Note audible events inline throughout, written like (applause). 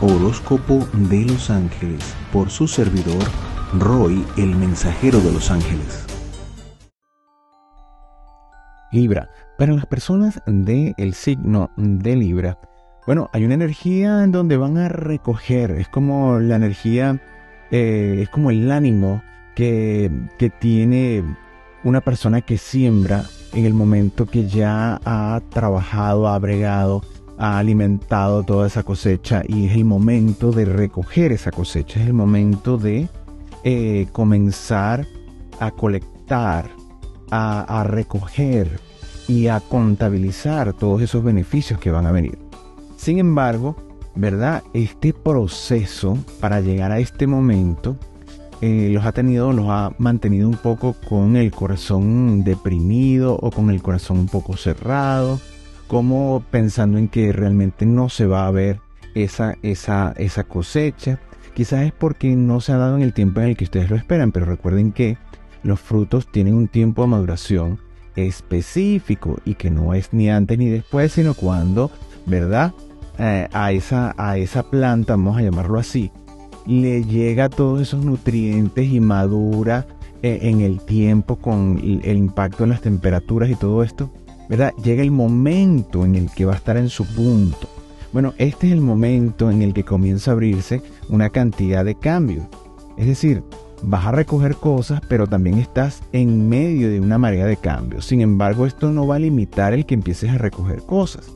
Horóscopo de los Ángeles por su servidor Roy, el mensajero de los ángeles. Libra, para las personas del signo de Libra, bueno, hay una energía en donde van a recoger, es como la energía, eh, es como el ánimo que, que tiene una persona que siembra en el momento que ya ha trabajado, ha bregado, ha alimentado toda esa cosecha y es el momento de recoger esa cosecha, es el momento de eh, comenzar a colectar, a, recoger y a contabilizar todos esos beneficios que van a venir. Sin embargo, ¿verdad? Este proceso para llegar a este momento eh, los ha tenido, los ha mantenido un poco con el corazón deprimido o con el corazón un poco cerrado, como pensando en que realmente no se va a ver esa, esa, esa cosecha. Quizás es porque no se ha dado en el tiempo en el que ustedes lo esperan, pero recuerden que los frutos tienen un tiempo de maduración específico y que no es ni antes ni después, sino cuando, ¿verdad? Eh, a, esa, a esa planta, vamos a llamarlo así, le llega todos esos nutrientes y madura eh, en el tiempo con el impacto en las temperaturas y todo esto, ¿verdad? Llega el momento en el que va a estar en su punto. Bueno, este es el momento en el que comienza a abrirse una cantidad de cambios. Es decir, vas a recoger cosas, pero también estás en medio de una marea de cambios. Sin embargo, esto no va a limitar el que empieces a recoger cosas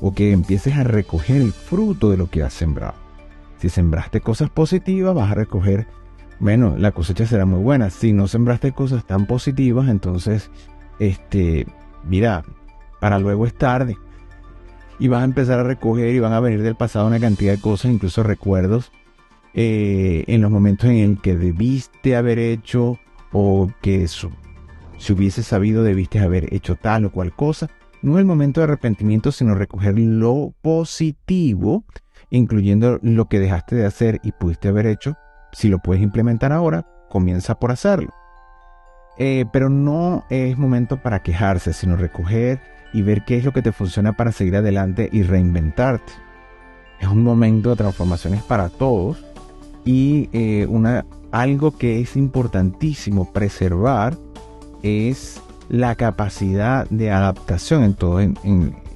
o que empieces a recoger el fruto de lo que has sembrado. Si sembraste cosas positivas, vas a recoger, bueno, la cosecha será muy buena. Si no sembraste cosas tan positivas, entonces, este, mira, para luego es tarde. Y vas a empezar a recoger y van a venir del pasado una cantidad de cosas, incluso recuerdos, eh, en los momentos en el que debiste haber hecho o que si hubiese sabido debiste haber hecho tal o cual cosa. No es el momento de arrepentimiento, sino recoger lo positivo, incluyendo lo que dejaste de hacer y pudiste haber hecho. Si lo puedes implementar ahora, comienza por hacerlo. Eh, pero no es momento para quejarse, sino recoger y ver qué es lo que te funciona para seguir adelante y reinventarte. Es un momento de transformaciones para todos y eh, una, algo que es importantísimo preservar es la capacidad de adaptación en todo en,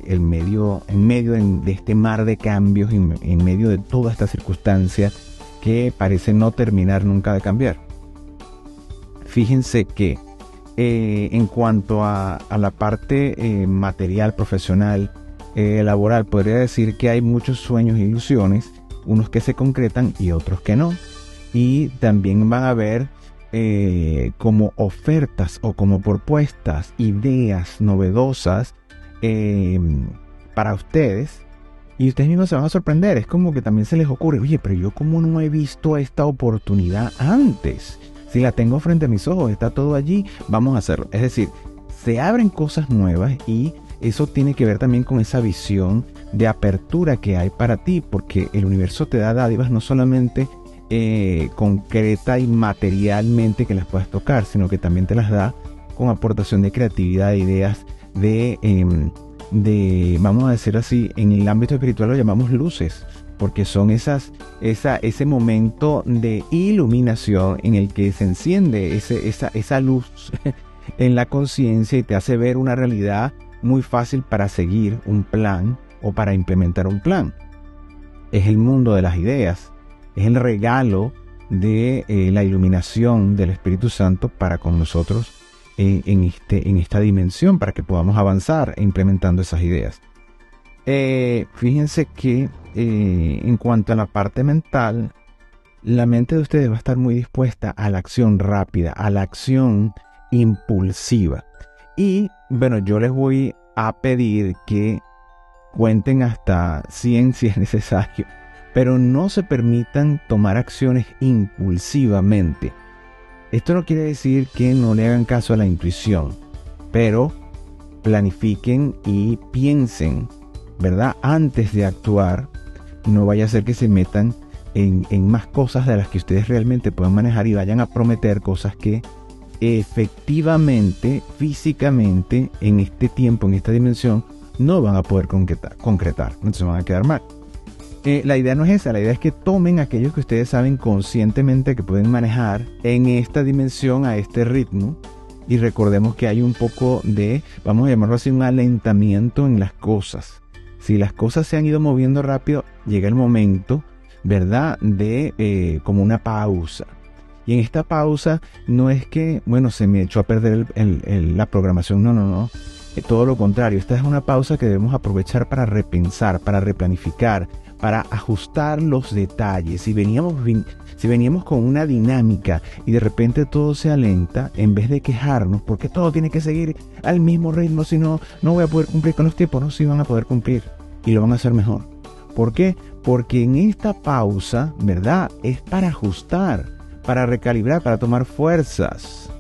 el medio, en medio de este mar de cambios, en, en medio de toda esta circunstancia que parece no terminar nunca de cambiar fíjense que eh, en cuanto a, la parte eh, material, profesional, eh, laboral, podría decir que hay muchos sueños e ilusiones, unos que se concretan y otros que no. Y también van a haber como ofertas o como propuestas, ideas novedosas para ustedes. Y ustedes mismos se van a sorprender. Es como que también se les ocurre, oye, pero yo como no he visto esta oportunidad antes. Si la tengo frente a mis ojos, está todo allí, vamos a hacerlo. Es decir, se abren cosas nuevas y eso tiene que ver también con esa visión de apertura que hay para ti, porque el universo te da dádivas no solamente eh, concreta y materialmente que las puedas tocar, sino que también te las da con aportación de creatividad, de ideas, de, em, de, vamos a decir así, en el ámbito espiritual lo llamamos luces porque son esas, esa, ese momento de iluminación en el que se enciende esa, esa luz (laughs) en la conciencia y te hace ver una realidad muy fácil para seguir un plan o para implementar un plan. Es el mundo de las ideas, es el regalo de eh, la iluminación del Espíritu Santo para con nosotros eh, en, este, en esta dimensión, para que podamos avanzar implementando esas ideas. Eh, fíjense que eh, en cuanto a la parte mental, la mente de ustedes va a estar muy dispuesta a la acción rápida, a la acción impulsiva. Y bueno, yo les voy a pedir que cuenten hasta 100 si es necesario, pero no se permitan tomar acciones impulsivamente. Esto no quiere decir que no le hagan caso a la intuición, pero planifiquen y piensen ¿verdad? Antes de actuar, no vaya a ser que se metan en, más cosas de las que ustedes realmente puedan manejar y vayan a prometer cosas que efectivamente, físicamente, en este tiempo, en esta dimensión, no van a poder concretar, concretar entonces van a quedar mal. eh, la idea no es esa, la idea es que tomen aquellos que ustedes saben conscientemente que pueden manejar en esta dimensión, a este ritmo, y recordemos que hay un poco de, vamos a llamarlo así, un alentamiento en las cosas. Si las cosas se han ido moviendo rápido, llega el momento, ¿verdad?, de eh, como una pausa. Y en esta pausa no es que, bueno, se me echó a perder la programación, no, no, no. Eh, todo lo contrario, esta es una pausa que debemos aprovechar para repensar, para replanificar, para ajustar los detalles. Si veníamos, si veníamos con una dinámica y de repente todo se alenta, en vez de quejarnos, porque todo tiene que seguir al mismo ritmo, si no, no voy a poder cumplir con los tiempos, no, sí van a poder cumplir y lo van a hacer mejor. ¿Por qué? Porque en esta pausa, ¿verdad? Es para ajustar, para recalibrar, para tomar fuerzas.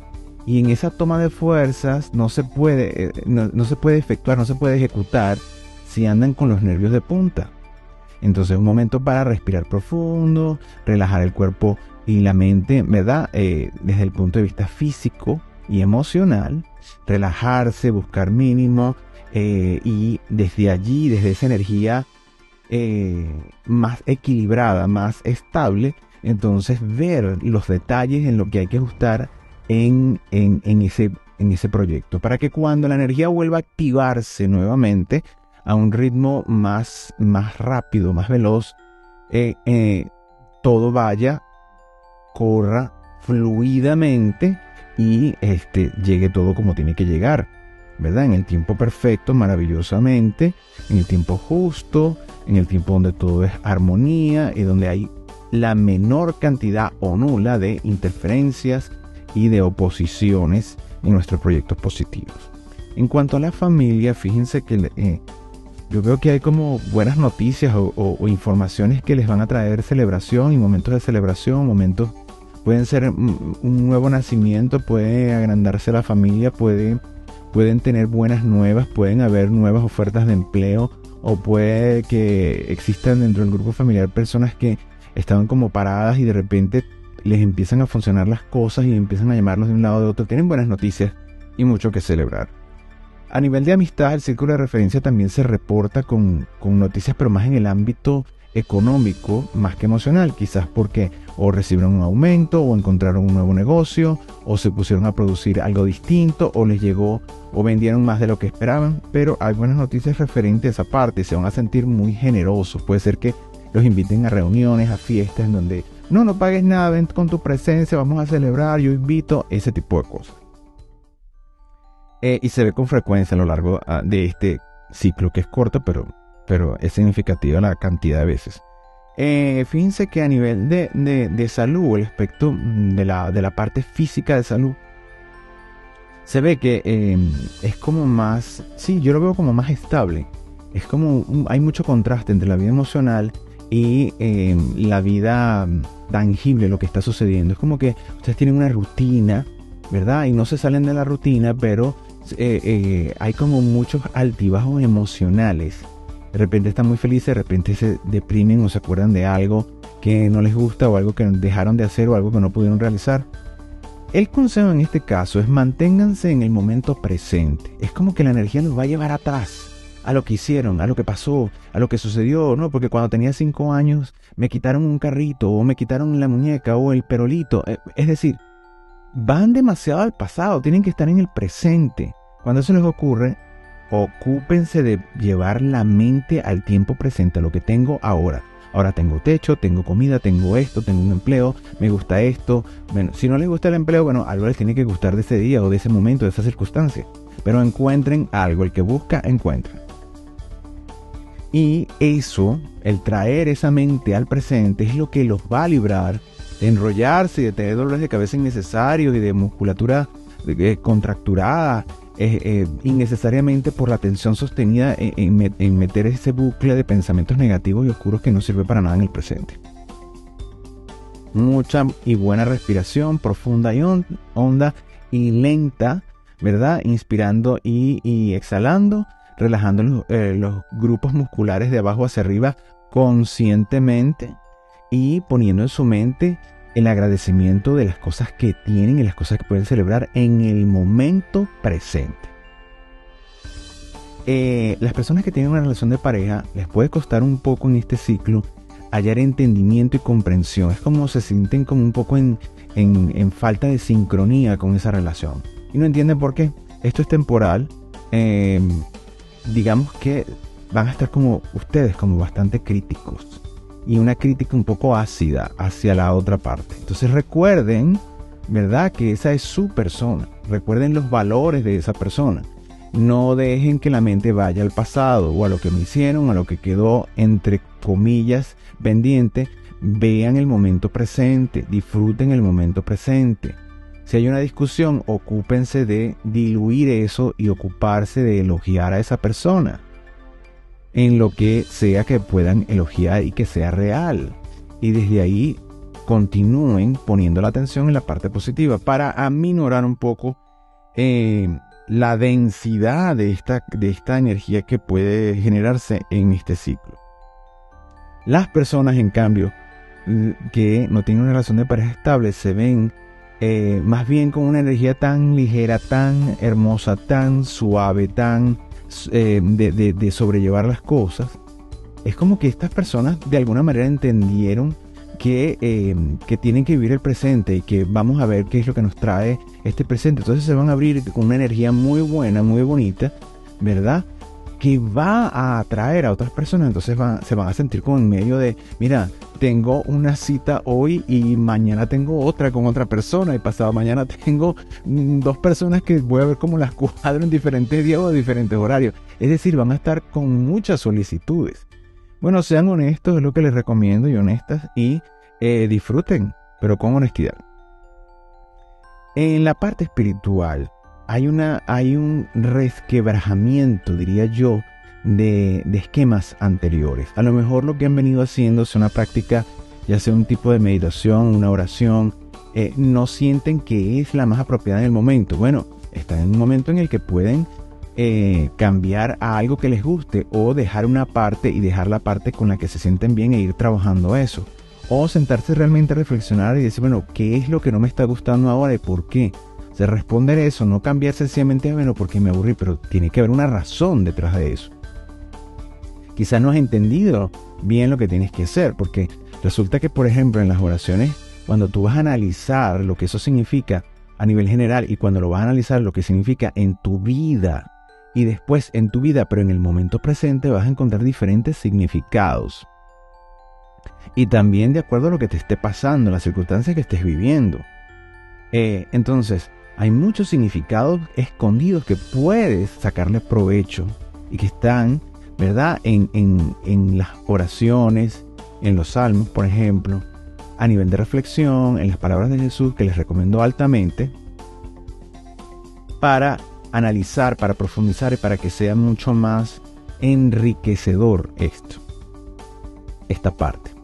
Y en esa toma de fuerzas no se puede, eh, no se puede efectuar, no se puede ejecutar si andan con los nervios de punta. Entonces un momento para respirar profundo, relajar el cuerpo y la mente, ¿verdad? Eh, desde el punto de vista físico y emocional, relajarse, buscar mínimo eh, y desde allí, desde esa energía eh, más equilibrada, más estable, entonces ver los detalles en lo que hay que ajustar en, en, ese, en ese proyecto, para que cuando la energía vuelva a activarse nuevamente, a un ritmo más, más rápido, más veloz, eh, eh, todo vaya, corra fluidamente y este, llegue todo como tiene que llegar, ¿verdad? En el tiempo perfecto, maravillosamente, en el tiempo justo, en el tiempo donde todo es armonía y donde hay la menor cantidad o nula de interferencias y de oposiciones en nuestros proyectos positivos. En cuanto a la familia, fíjense que eh, yo veo que hay como buenas noticias o, informaciones que les van a traer celebración y momentos de celebración, momentos pueden ser un nuevo nacimiento, puede agrandarse la familia, puede, pueden tener buenas nuevas, pueden haber nuevas ofertas de empleo o puede que existan dentro del grupo familiar personas que estaban como paradas y de repente les empiezan a funcionar las cosas y empiezan a llamarlos de un lado a de otro. Tienen buenas noticias y mucho que celebrar. A nivel de amistad, el círculo de referencia también se reporta con, noticias, pero más en el ámbito económico más que emocional, quizás porque o recibieron un aumento o encontraron un nuevo negocio o se pusieron a producir algo distinto o les llegó o vendieron más de lo que esperaban, pero hay buenas noticias referentes a esa parte, se van a sentir muy generosos, puede ser que los inviten a reuniones, a fiestas en donde no, no pagues nada, ven con tu presencia, vamos a celebrar, yo invito, ese tipo de cosas. Eh, y se ve con frecuencia a lo largo ah, de este ciclo que es corto, pero, pero es significativa la cantidad de veces. Eh, fíjense que a nivel de, de, salud, el aspecto de la, de la, parte física de salud, se ve que em, es como más, sí, yo lo veo como más estable. Es como, hay mucho contraste entre la vida emocional y em, la vida tangible, lo que está sucediendo. Es como que ustedes tienen una rutina, ¿verdad? Y no se salen de la rutina, pero eh, eh, hay como muchos altibajos emocionales. De repente están muy felices, de repente se deprimen o se acuerdan de algo que no les gusta o algo que dejaron de hacer o algo que no pudieron realizar. El consejo en este caso es manténganse en el momento presente. Es como que la energía nos va a llevar atrás a lo que hicieron, a lo que pasó, a lo que sucedió, ¿no? Porque cuando tenía cinco años me quitaron un carrito o me quitaron la muñeca o el perolito. Eh, es decir, van demasiado al pasado, tienen que estar en el presente. Cuando eso les ocurre, ocúpense de llevar la mente al tiempo presente, a lo que tengo ahora. Ahora tengo techo, tengo comida, tengo esto, tengo un empleo, me gusta esto. Bueno, si no les gusta el empleo, bueno, algo les tiene que gustar de ese día o de ese momento, de esa circunstancia. Pero encuentren algo, el que busca, encuentra. Y eso, el traer esa mente al presente, es lo que los va a librar de enrollarse y de tener dolores de cabeza innecesarios y de musculatura contracturada eh, innecesariamente por la tensión sostenida en, meter ese bucle de pensamientos negativos y oscuros que no sirve para nada en el presente. Mucha y buena respiración profunda y honda y lenta, ¿verdad? Inspirando y, exhalando, relajando eh, los grupos musculares de abajo hacia arriba conscientemente y poniendo en su mente el agradecimiento de las cosas que tienen y las cosas que pueden celebrar en el momento presente. eh, las personas que tienen una relación de pareja les puede costar un poco en este ciclo hallar entendimiento y comprensión. Es como se sienten como un poco en, falta de sincronía con esa relación. Y no entienden por qué. Esto es temporal. Em, digamos que van a estar como ustedes, como bastante críticos. Y una crítica un poco ácida hacia la otra parte. Entonces recuerden, ¿verdad? Que esa es su persona. Recuerden los valores de esa persona. No dejen que la mente vaya al pasado o a lo que me hicieron, a lo que quedó entre comillas pendiente. Vean el momento presente, disfruten el momento presente. Si hay una discusión, ocúpense de diluir eso y ocuparse de elogiar a esa persona en lo que sea que puedan elogiar y que sea real. Y desde ahí continúen poniendo la atención en la parte positiva para aminorar un poco eh, la densidad de esta, de esta energía que puede generarse en este ciclo. Las personas, en cambio, que no tienen una relación de pareja estable, se ven eh, más bien con una energía tan ligera, tan hermosa, tan suave, tan eh, de, sobrellevar las cosas. Es como que estas personas de alguna manera entendieron eh, que, tienen que vivir el presente y que vamos a ver qué es lo que nos trae este presente. Entonces se van a abrir con una energía muy buena, muy bonita, ¿verdad? Que va a atraer a otras personas. Entonces se van a sentir como en medio de, mira, tengo una cita hoy y mañana tengo otra con otra persona y pasado mañana (laughs) tengo dos personas que voy a ver cómo las cuadro en diferentes días o diferentes horarios. Es decir, van a estar con muchas solicitudes. Bueno, sean honestos, es lo que les recomiendo y honestas y eh, disfruten, pero con honestidad. En la parte espiritual hay, una, hay un resquebrajamiento, diría yo, de, esquemas anteriores. A lo mejor lo que han venido haciendo es una práctica, ya sea un tipo de meditación, una oración, eh, no sienten que es la más apropiada en el momento. Bueno, están en un momento en el que pueden eh, cambiar a algo que les guste o dejar una parte y dejar la parte con la que se sienten bien e ir trabajando eso. O sentarse realmente a reflexionar y decir, bueno, ¿qué es lo que no me está gustando ahora y por qué? Se responder eso, no cambiar sencillamente, bueno, porque me aburrí, pero tiene que haber una razón detrás de eso. Quizás no has entendido bien lo que tienes que hacer, porque resulta que, por ejemplo, en las oraciones, cuando tú vas a analizar lo que eso significa a nivel general y cuando lo vas a analizar lo que significa en tu vida, y después en tu vida, pero en el momento presente vas a encontrar diferentes significados. Y también de acuerdo a lo que te esté pasando, las circunstancias que estés viviendo. Eh, entonces, hay muchos significados escondidos que puedes sacarle provecho y que están, ¿verdad? En, en las oraciones, en los salmos, por ejemplo, a nivel de reflexión, en las palabras de Jesús que les recomiendo altamente, para analizar, para profundizar y para que sea mucho más enriquecedor esto, esta parte.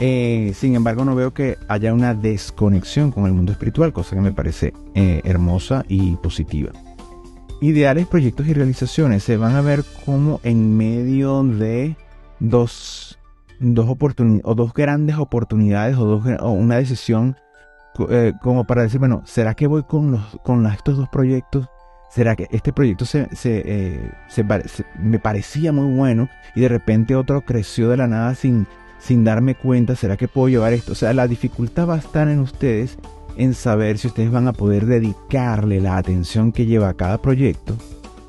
Eh, sin embargo, no veo que haya una desconexión con el mundo espiritual, cosa que me parece eh, hermosa y positiva. Ideales, proyectos y realizaciones se van a ver como en medio de dos, dos oportunidades o dos grandes oportunidades o, dos, una decisión eh, como para decir, bueno, ¿será que voy con, los, con estos dos proyectos? ¿Será que este proyecto se, eh, me parecía muy bueno y de repente otro creció de la nada sin, sin darme cuenta? ¿Será que puedo llevar esto? O sea, la dificultad va a estar en ustedes en saber si ustedes van a poder dedicarle la atención que lleva a cada proyecto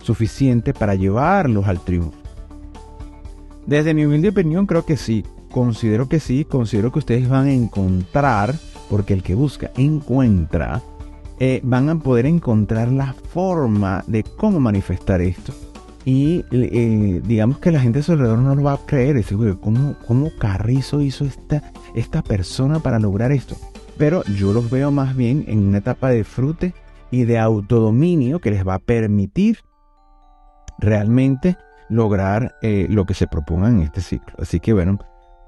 suficiente para llevarlos al triunfo. Desde mi humilde opinión creo que sí, considero que sí, considero que ustedes van a encontrar, porque el que busca encuentra, eh, van a poder encontrar la forma de cómo manifestar esto. Y eh, digamos que la gente a su alrededor no lo va a creer. Es ¿cómo, ¿cómo Carrizo hizo esta, esta persona para lograr esto? Pero yo los veo más bien en una etapa de frute y de autodominio que les va a permitir realmente lograr eh, lo que se propongan en este ciclo. Así que bueno,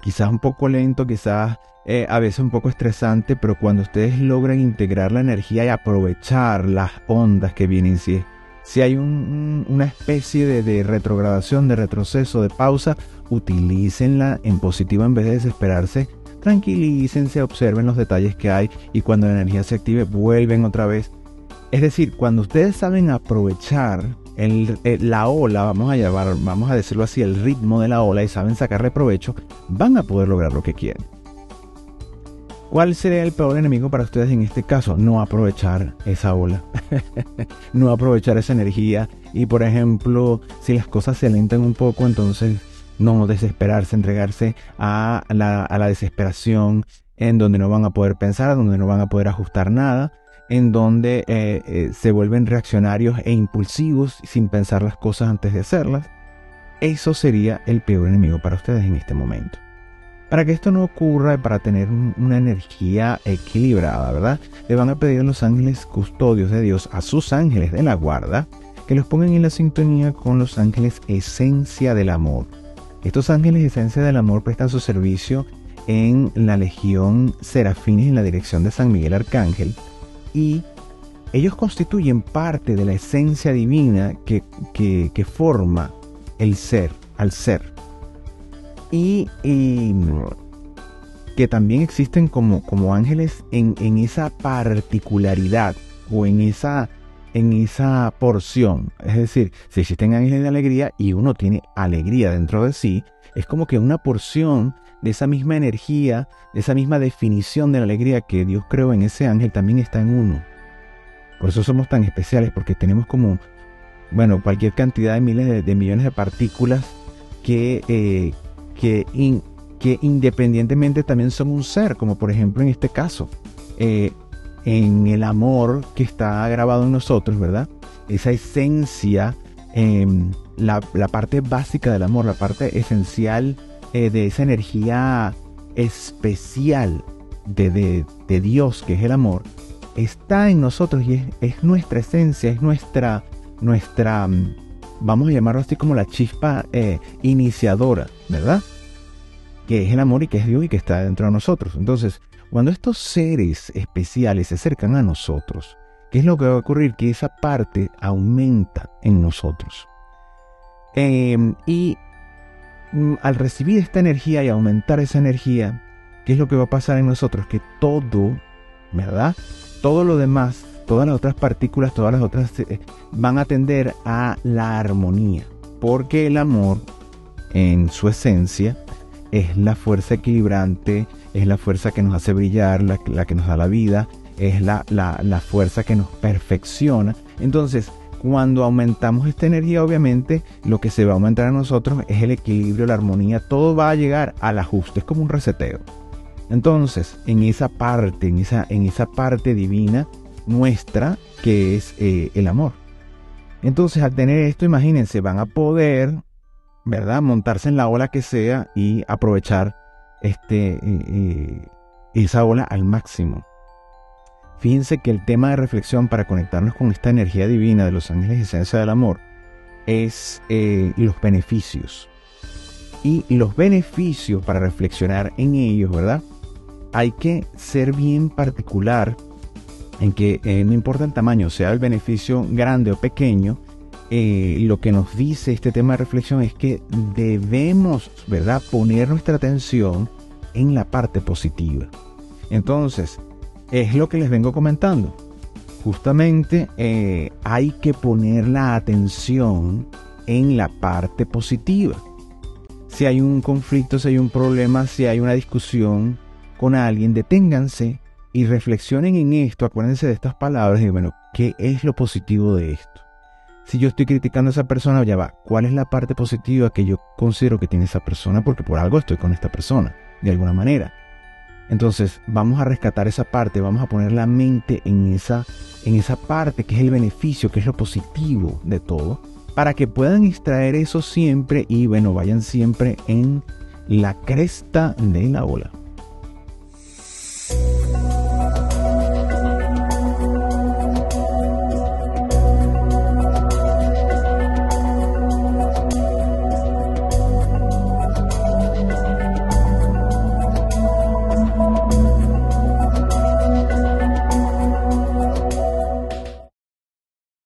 quizás un poco lento, quizás eh, a veces un poco estresante, pero cuando ustedes logran integrar la energía y aprovechar las ondas que vienen, si, si hay una especie de, retrogradación, de retroceso, de pausa, utilícenla en positivo en vez de desesperarse. Tranquilícense, observen los detalles que hay y cuando la energía se active vuelven otra vez. Es decir, cuando ustedes saben aprovechar eh, la ola, vamos a llamar, vamos a decirlo así, el ritmo de la ola y saben sacarle provecho, van a poder lograr lo que quieren. ¿Cuál sería el peor enemigo para ustedes en este caso? No aprovechar esa ola, (laughs) no aprovechar esa energía y por ejemplo, si las cosas se alentan un poco, entonces no desesperarse, entregarse a la, desesperación en donde no van a poder pensar, donde no van a poder ajustar nada, en donde eh, eh, se vuelven reaccionarios e impulsivos sin pensar las cosas antes de hacerlas. Eso sería el peor enemigo para ustedes en este momento. Para que esto no ocurra y para tener una energía equilibrada, ¿verdad? Le van a pedir a los ángeles custodios de Dios, a sus ángeles de la guarda, que los pongan en la sintonía con los ángeles esencia del amor. Estos ángeles esencia del amor prestan su servicio en la Legión Serafines en la dirección de San Miguel Arcángel y ellos constituyen parte de la esencia divina que, forma el ser, al ser. Y, que también existen como, como ángeles en, en, esa particularidad o en esa, en esa porción. Es decir, si existen ángeles de alegría y uno tiene alegría dentro de sí, es como que una porción de esa misma energía, de esa misma definición de la alegría que Dios creó en ese ángel, también está en uno. Por eso somos tan especiales, porque tenemos como, bueno, cualquier cantidad de miles de, millones de partículas que, eh, que, que, independientemente también son un ser, como por ejemplo en este caso, eh, en el amor que está grabado en nosotros, ¿verdad? Esa esencia, em, la, la parte básica del amor, la parte esencial eh, de esa energía especial de, Dios, que es el amor, está en nosotros y es, nuestra esencia, es nuestra, nuestra, mm, vamos a llamarlo así como la chispa eh, iniciadora, ¿verdad? Que es el amor y que es Dios y que está dentro de nosotros. Entonces, cuando estos seres especiales se acercan a nosotros, ¿qué es lo que va a ocurrir? Que esa parte aumenta en nosotros. Em, y Mm, al recibir esta energía y aumentar esa energía, ¿qué es lo que va a pasar en nosotros? Que todo, ¿verdad? Todo lo demás, todas las otras partículas, todas las otras eh, van a tender a la armonía. Porque el amor, en su esencia, es la fuerza equilibrante, es la fuerza que nos hace brillar, la, que nos da la vida, es la, la fuerza que nos perfecciona. Entonces, cuando aumentamos esta energía, obviamente, lo que se va a aumentar a nosotros es el equilibrio, la armonía, todo va a llegar al ajuste, es como un reseteo. Entonces, en esa parte, en esa, en esa parte divina nuestra, que es eh, el amor. Entonces, al tener esto, imagínense, van a poder, ¿verdad?, montarse en la ola que sea y aprovechar este, eh, eh, esa ola al máximo. Fíjense que el tema de reflexión para conectarnos con esta energía divina de los ángeles esencia del amor es eh, los beneficios. Y los beneficios para reflexionar en ellos, ¿verdad? Hay que ser bien particular en que no importa el tamaño, sea el beneficio grande o pequeño, eh, lo que nos dice este tema de reflexión es que debemos, ¿verdad?, poner nuestra atención en la parte positiva. Entonces, es lo que les vengo comentando. Justamente eh, hay que poner la atención en la parte positiva. Si hay un conflicto, si hay un problema, si hay una discusión con alguien, deténganse y reflexionen en esto, acuérdense de estas palabras y bueno, ¿qué es lo positivo de esto? Si yo estoy criticando a esa persona, ya va, ¿cuál es la parte positiva que yo considero que tiene esa persona? Porque por algo estoy con esta persona, de alguna manera. Entonces vamos a rescatar esa parte, vamos a poner la mente en esa, en esa parte que es el beneficio, que es lo positivo de todo, para que puedan extraer eso siempre y bueno, vayan siempre en la cresta de la ola.